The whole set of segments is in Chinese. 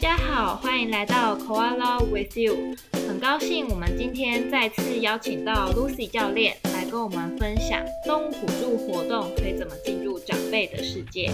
大家好，欢迎来到 Koala with you。很高兴我们今天再次邀请到 Lucy 教练来跟我们分享动物辅助活动可以怎么进入长辈的世界。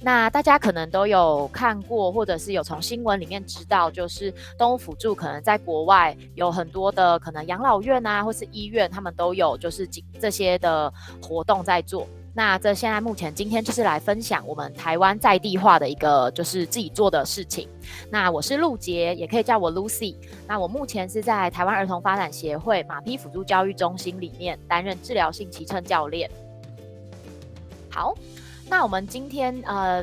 那大家可能都有看过，或者是有从新闻里面知道，就是动物辅助可能在国外有很多的可能养老院啊，或是医院，他们都有就是这些的活动在做。那这现在目前今天就是来分享我们台湾在地化的一个就是自己做的事情。那我是陆杰，也可以叫我 Lucy。那我目前是在台湾儿童发展协会马匹辅助教育中心里面担任治疗性骑乘教练。好。那我们今天呃，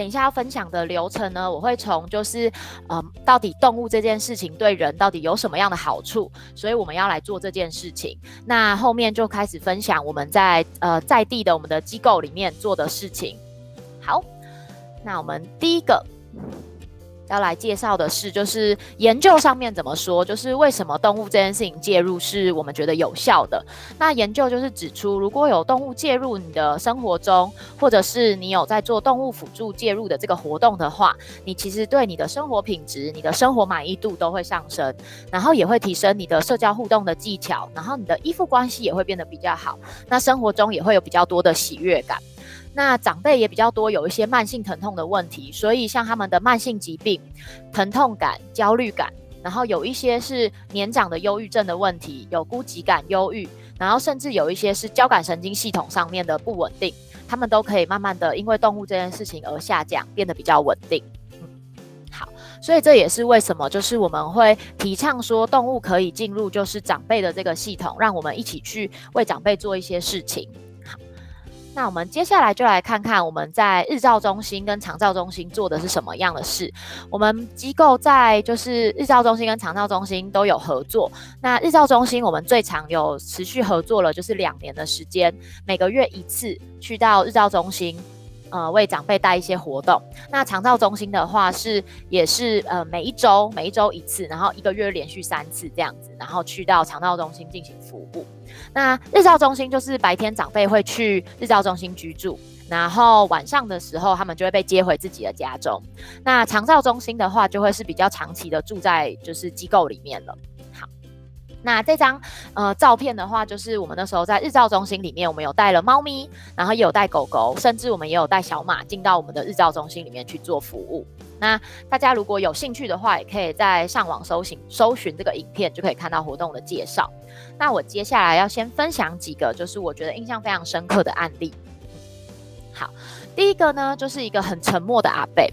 等一下要分享的流程呢，我会从就是呃，到底动物这件事情对人到底有什么样的好处，所以我们要来做这件事情。那后面就开始分享我们在呃在地的我们的机构里面做的事情。好，那我们第一个。要来介绍的是，就是研究上面怎么说，就是为什么动物这件事情介入是我们觉得有效的。那研究就是指出，如果有动物介入你的生活中，或者是你有在做动物辅助介入的这个活动的话，你其实对你的生活品质、你的生活满意度都会上升，然后也会提升你的社交互动的技巧，然后你的依附关系也会变得比较好，那生活中也会有比较多的喜悦感。那长辈也比较多，有一些慢性疼痛的问题，所以像他们的慢性疾病、疼痛感、焦虑感，然后有一些是年长的忧郁症的问题，有孤寂感、忧郁，然后甚至有一些是交感神经系统上面的不稳定，他们都可以慢慢的因为动物这件事情而下降，变得比较稳定。嗯，好，所以这也是为什么就是我们会提倡说动物可以进入就是长辈的这个系统，让我们一起去为长辈做一些事情。那我们接下来就来看看我们在日照中心跟长照中心做的是什么样的事。我们机构在就是日照中心跟长照中心都有合作。那日照中心我们最长有持续合作了，就是两年的时间，每个月一次去到日照中心。呃，为长辈带一些活动。那长照中心的话是也是呃每一周每一周一次，然后一个月连续三次这样子，然后去到长照中心进行服务。那日照中心就是白天长辈会去日照中心居住，然后晚上的时候他们就会被接回自己的家中。那长照中心的话就会是比较长期的住在就是机构里面了。那这张呃照片的话，就是我们那时候在日照中心里面，我们有带了猫咪，然后也有带狗狗，甚至我们也有带小马进到我们的日照中心里面去做服务。那大家如果有兴趣的话，也可以在上网搜寻搜寻这个影片，就可以看到活动的介绍。那我接下来要先分享几个，就是我觉得印象非常深刻的案例。好。第一个呢，就是一个很沉默的阿贝，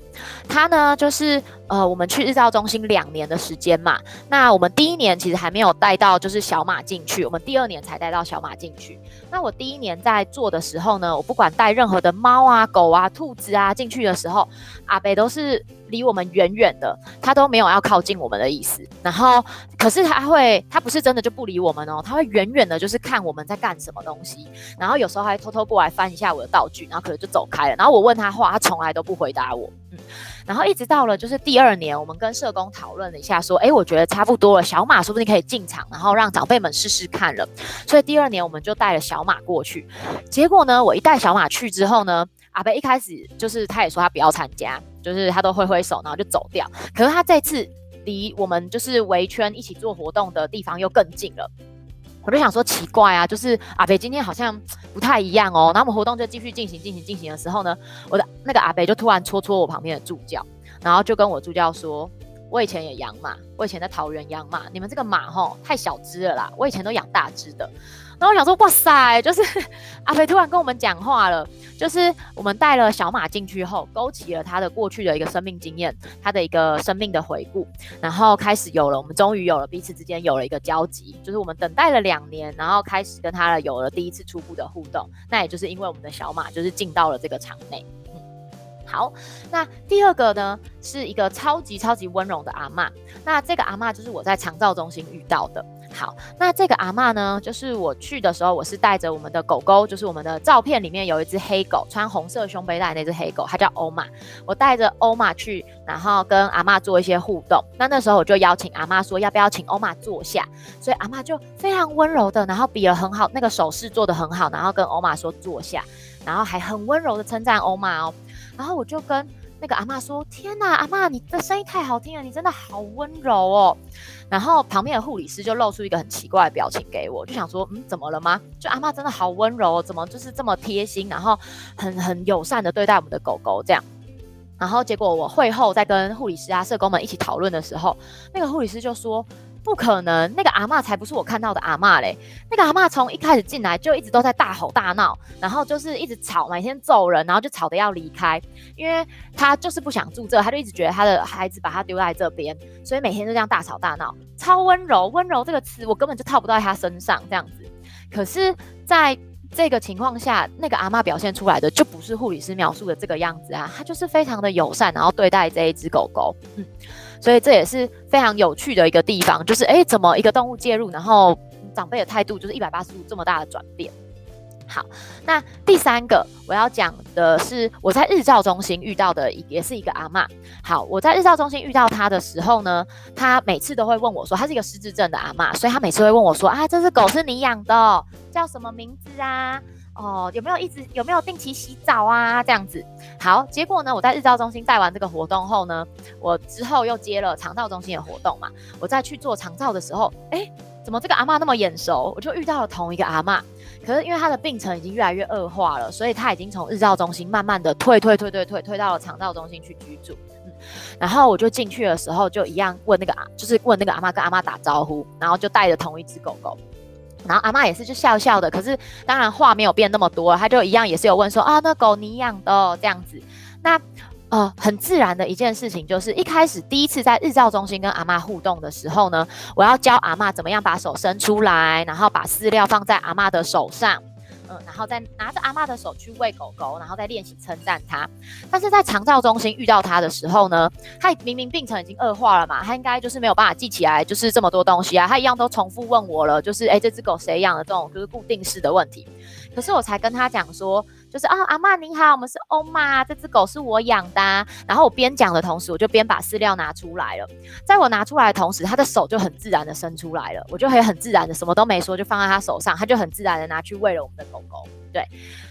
他呢就是呃，我们去日照中心两年的时间嘛，那我们第一年其实还没有带到就是小马进去，我们第二年才带到小马进去。那我第一年在做的时候呢，我不管带任何的猫啊、狗啊、兔子啊进去的时候，阿贝都是。离我们远远的，他都没有要靠近我们的意思。然后，可是他会，他不是真的就不理我们哦，他会远远的，就是看我们在干什么东西。然后有时候还偷偷过来翻一下我的道具，然后可能就走开了。然后我问他话，他从来都不回答我。嗯，然后一直到了就是第二年，我们跟社工讨论了一下，说，哎，我觉得差不多了，小马说不定可以进场，然后让长辈们试试看了。所以第二年我们就带了小马过去。结果呢，我一带小马去之后呢，阿贝一开始就是他也说他不要参加。就是他都挥挥手，然后就走掉。可是他这次离我们就是围圈一起做活动的地方又更近了。我就想说奇怪啊，就是阿北今天好像不太一样哦。然后我们活动就继续进行，进行，进行的时候呢，我的那个阿北就突然戳戳我旁边的助教，然后就跟我助教说：“我以前也养马，我以前在桃园养马，你们这个马吼太小只了啦，我以前都养大只的。”然后我想说，哇塞，就是 阿飞突然跟我们讲话了，就是我们带了小马进去后，勾起了他的过去的一个生命经验，他的一个生命的回顾，然后开始有了，我们终于有了彼此之间有了一个交集，就是我们等待了两年，然后开始跟他有了第一次初步的互动，那也就是因为我们的小马就是进到了这个场内。好，那第二个呢，是一个超级超级温柔的阿妈，那这个阿妈就是我在长照中心遇到的。好，那这个阿妈呢，就是我去的时候，我是带着我们的狗狗，就是我们的照片里面有一只黑狗，穿红色胸背带那只黑狗，它叫欧玛。我带着欧玛去，然后跟阿妈做一些互动。那那时候我就邀请阿妈说，要不要请欧玛坐下？所以阿妈就非常温柔的，然后比了很好那个手势做的很好，然后跟欧玛说坐下，然后还很温柔的称赞欧玛哦。然后我就跟那个阿妈说：“天哪，阿妈，你的声音太好听了，你真的好温柔哦。”然后旁边的护理师就露出一个很奇怪的表情给我，就想说：“嗯，怎么了吗？就阿妈真的好温柔，怎么就是这么贴心，然后很很友善的对待我们的狗狗这样。”然后结果我会后在跟护理师啊、社工们一起讨论的时候，那个护理师就说。不可能，那个阿妈才不是我看到的阿妈嘞！那个阿妈从一开始进来就一直都在大吼大闹，然后就是一直吵，每天揍人，然后就吵得要离开，因为她就是不想住这，她就一直觉得她的孩子把她丢在这边，所以每天就这样大吵大闹，超温柔。温柔这个词我根本就套不到她身上这样子。可是，在这个情况下，那个阿妈表现出来的就不是护理师描述的这个样子啊，她就是非常的友善，然后对待这一只狗狗，嗯。所以这也是非常有趣的一个地方，就是哎，怎么一个动物介入，然后长辈的态度就是一百八十度这么大的转变。好，那第三个我要讲的是我在日照中心遇到的，也是一个阿妈。好，我在日照中心遇到她的时候呢，她每次都会问我说，她是一个失智症的阿妈，所以她每次会问我说，啊，这只狗是你养的，叫什么名字啊？哦，有没有一直有没有定期洗澡啊？这样子好，结果呢？我在日照中心带完这个活动后呢，我之后又接了肠道中心的活动嘛。我再去做肠道的时候，哎，怎么这个阿妈那么眼熟？我就遇到了同一个阿妈，可是因为她的病程已经越来越恶化了，所以她已经从日照中心慢慢的退退退退退退到了肠道中心去居住。然后我就进去的时候就一样问那个阿，就是问那个阿妈跟阿妈打招呼，然后就带着同一只狗狗。然后阿妈也是就笑笑的，可是当然话没有变那么多，他就一样也是有问说啊，那狗你养的这样子。那呃很自然的一件事情就是，一开始第一次在日照中心跟阿妈互动的时候呢，我要教阿妈怎么样把手伸出来，然后把饲料放在阿妈的手上。嗯，然后再拿着阿妈的手去喂狗狗，然后再练习称赞它。但是在长照中心遇到它的时候呢，它明明病程已经恶化了嘛，它应该就是没有办法记起来，就是这么多东西啊，它一样都重复问我了，就是哎，这只狗谁养的这种就是固定式的问题。可是我才跟他讲说。就是啊，阿妈你好，我们是欧妈，这只狗是我养的。然后我边讲的同时，我就边把饲料拿出来了。在我拿出来的同时，他的手就很自然的伸出来了，我就可以很自然的什么都没说，就放在他手上，他就很自然的拿去喂了我们的狗狗。对，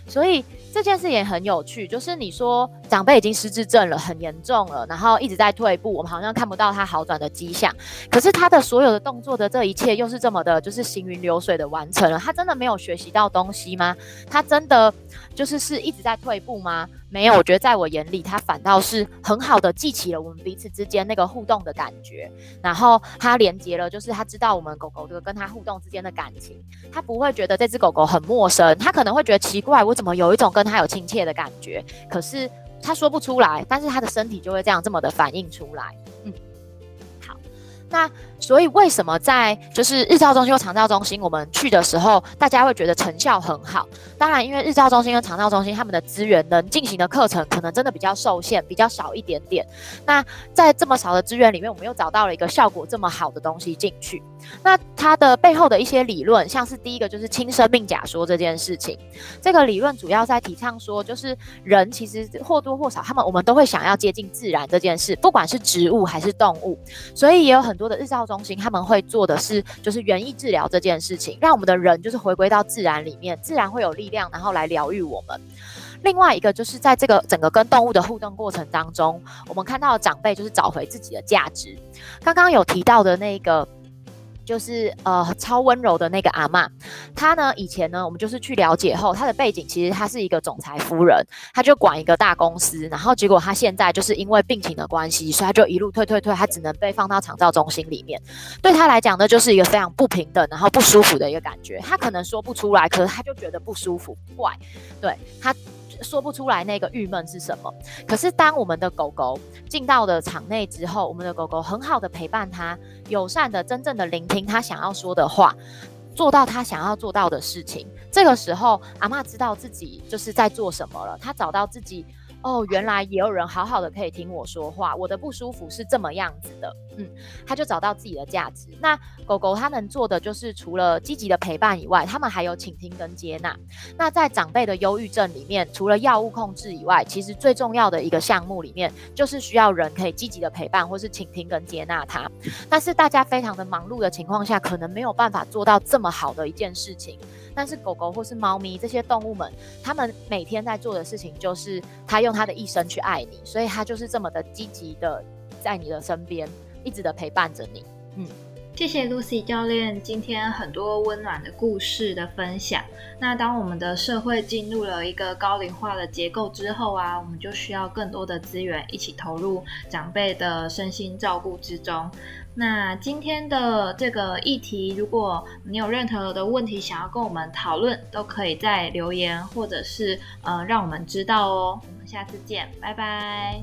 所以这件事也很有趣，就是你说长辈已经失智症了，很严重了，然后一直在退步，我们好像看不到他好转的迹象。可是他的所有的动作的这一切，又是这么的，就是行云流水的完成了。他真的没有学习到东西吗？他真的就是是一直在退步吗？没有，我觉得在我眼里，他反倒是很好的记起了我们彼此之间那个互动的感觉，然后他连接了，就是他知道我们狗狗的跟他互动之间的感情，他不会觉得这只狗狗很陌生，他可能会觉得奇怪，我怎么有一种跟他有亲切的感觉，可是他说不出来，但是他的身体就会这样这么的反应出来，嗯。那所以为什么在就是日照中心或长照中心，我们去的时候，大家会觉得成效很好？当然，因为日照中心跟长照中心他们的资源能进行的课程，可能真的比较受限，比较少一点点。那在这么少的资源里面，我们又找到了一个效果这么好的东西进去。那它的背后的一些理论，像是第一个就是轻生命假说这件事情。这个理论主要在提倡说，就是人其实或多或少，他们我们都会想要接近自然这件事，不管是植物还是动物。所以也有很很多的日照中心，他们会做的是，就是园艺治疗这件事情，让我们的人就是回归到自然里面，自然会有力量，然后来疗愈我们。另外一个就是在这个整个跟动物的互动过程当中，我们看到长辈就是找回自己的价值。刚刚有提到的那个。就是呃超温柔的那个阿妈，她呢以前呢我们就是去了解后，她的背景其实她是一个总裁夫人，她就管一个大公司，然后结果她现在就是因为病情的关系，所以她就一路退退退，她只能被放到长照中心里面。对她来讲呢，就是一个非常不平等，然后不舒服的一个感觉。她可能说不出来，可是她就觉得不舒服，怪，对她。说不出来那个郁闷是什么，可是当我们的狗狗进到了场内之后，我们的狗狗很好的陪伴它，友善的、真正的聆听它想要说的话，做到他想要做到的事情。这个时候，阿妈知道自己就是在做什么了，他找到自己。哦，原来也有人好好的可以听我说话，我的不舒服是这么样子的，嗯，他就找到自己的价值。那狗狗它能做的就是除了积极的陪伴以外，他们还有倾听跟接纳。那在长辈的忧郁症里面，除了药物控制以外，其实最重要的一个项目里面，就是需要人可以积极的陪伴或是倾听跟接纳它。但是大家非常的忙碌的情况下，可能没有办法做到这么好的一件事情。但是狗狗或是猫咪这些动物们，它们每天在做的事情就是它用它的一生去爱你，所以它就是这么的积极的在你的身边，一直的陪伴着你。嗯。谢谢 Lucy 教练今天很多温暖的故事的分享。那当我们的社会进入了一个高龄化的结构之后啊，我们就需要更多的资源一起投入长辈的身心照顾之中。那今天的这个议题，如果你有任何的问题想要跟我们讨论，都可以在留言或者是呃让我们知道哦。我们下次见，拜拜。